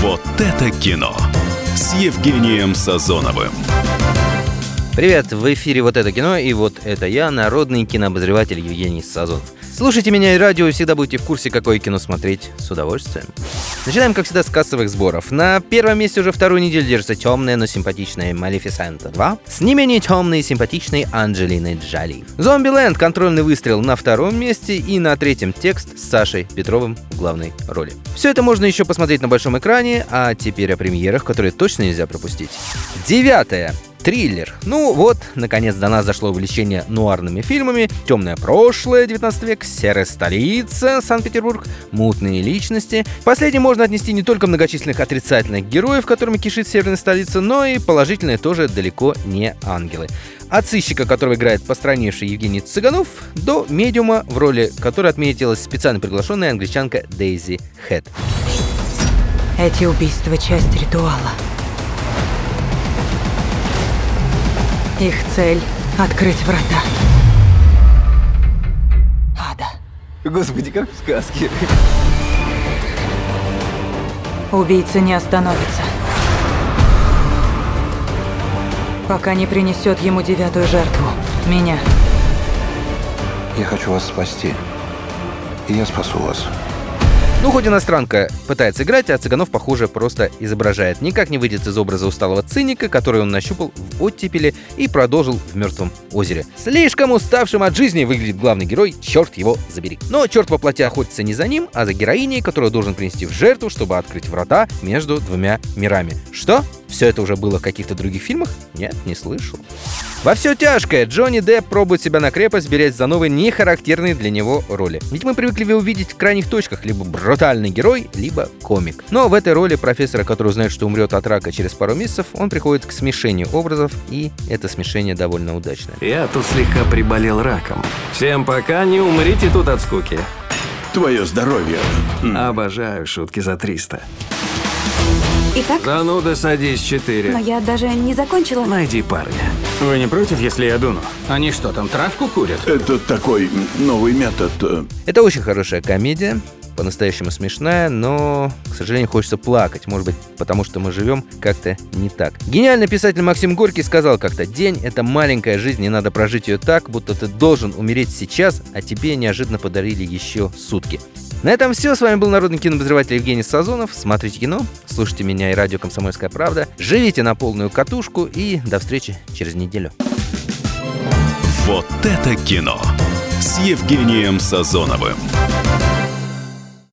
Вот это кино с Евгением Сазоновым. Привет, в эфире «Вот это кино» и вот это я, народный кинообозреватель Евгений Сазонов. Слушайте меня и радио, всегда будете в курсе, какое кино смотреть с удовольствием. Начинаем, как всегда, с кассовых сборов. На первом месте уже вторую неделю держится темная, но симпатичная Малефисента 2 с не менее темной и симпатичной Анджелиной Джоли. Зомбиленд, контрольный выстрел на втором месте и на третьем текст с Сашей Петровым в главной роли. Все это можно еще посмотреть на большом экране, а теперь о премьерах, которые точно нельзя пропустить. Девятое триллер. Ну вот, наконец до нас зашло увлечение нуарными фильмами. Темное прошлое, 19 век, серая столица, Санкт-Петербург, мутные личности. Последнее можно отнести не только многочисленных отрицательных героев, которыми кишит северная столица, но и положительные тоже далеко не ангелы. От сыщика, которого играет постранивший Евгений Цыганов, до медиума, в роли которой отметилась специально приглашенная англичанка Дейзи Хэт. Эти убийства — часть ритуала. Их цель — открыть врата. Ада. Господи, как в сказке. Убийца не остановится. Пока не принесет ему девятую жертву. Меня. Я хочу вас спасти. И я спасу вас. Ну, хоть иностранка пытается играть, а Цыганов, похоже, просто изображает. Никак не выйдет из образа усталого циника, который он нащупал в оттепеле и продолжил в мертвом озере. Слишком уставшим от жизни выглядит главный герой, черт его забери. Но черт воплоти охотится не за ним, а за героиней, которую должен принести в жертву, чтобы открыть врата между двумя мирами. Что? Все это уже было в каких-то других фильмах? Нет, не слышал. Во все тяжкое Джонни Депп пробует себя на крепость, берясь за новые нехарактерные для него роли. Ведь мы привыкли его увидеть в крайних точках либо брутальный герой, либо комик. Но в этой роли профессора, который узнает, что умрет от рака через пару месяцев, он приходит к смешению образов, и это смешение довольно удачное. Я тут слегка приболел раком. Всем пока, не умрите тут от скуки. Твое здоровье. Обожаю шутки за 300. Итак, Зануда, садись, 4. но я даже не закончила. Найди парня. Вы не против, если я дуну? Они что, там травку курят? Это такой новый метод. Это очень хорошая комедия, по-настоящему смешная, но, к сожалению, хочется плакать. Может быть, потому что мы живем как-то не так. Гениальный писатель Максим Горький сказал как-то, «День — это маленькая жизнь, и надо прожить ее так, будто ты должен умереть сейчас, а тебе неожиданно подарили еще сутки». На этом все. С вами был народный кинообозреватель Евгений Сазонов. Смотрите кино, слушайте меня и радио «Комсомольская правда». Живите на полную катушку и до встречи через неделю. Вот это кино с Евгением Сазоновым.